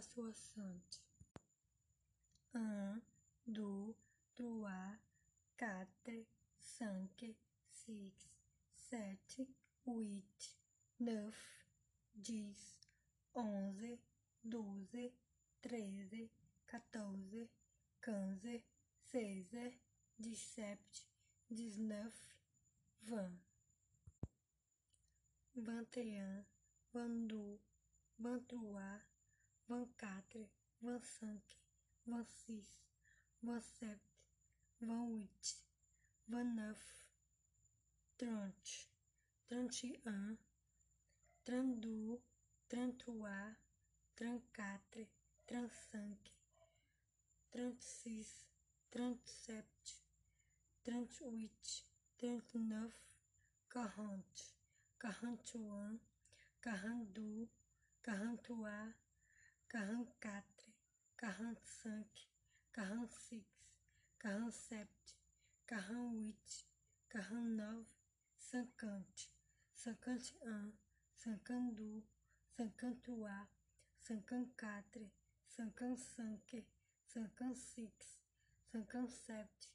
soixante. Un, deux, trois, quatre, cinq, six, sept, huit, neuf, dix, onze, douze, treize, quatorze, quinze, seize, dix-sept, dix-neuf, vingt. Vingt et un, vingt-deux, vingt-trois, vingt-quatre, vingt-cinq, vingt-six, vingt-sept, vingt-huit, vingt-neuf, trente, trente et un, trente-deux, trente-trois, trente-quatre, trente-cinq, trente-six, trente-sept, trente-huit, trente-neuf, quarante, quarante et un, quarante-deux, quarante-trois, quarante-six, quarante-sept, quarante-huit, quarante-neuf, cinquante, cinquante et un, cinquante-deux, cinquante-trois, cinquante-quatre, cinquante-cinq, cinquante-six, cinquante-sept,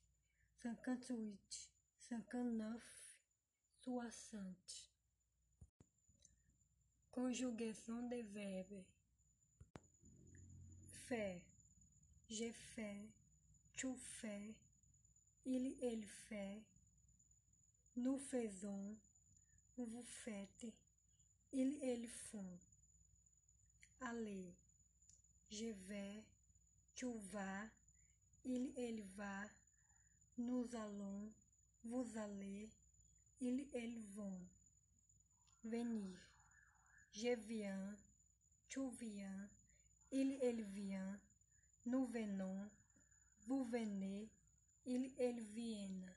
cinquante-huit, cinquante-neuf, soixante. Conjugação de verbo. Fait. J'ai fait. Tu fais. Il, elle fait. Nous faisons. Vous faites. Ils, elles font. Aller. Je vais. Tu vas. Il, elle va. Nous allons. Vous allez. Ils, elles vont. Venir. Je viens. Tu viens. Il, elle vient. Nous venons. Vous venez. Ils, elles viennent.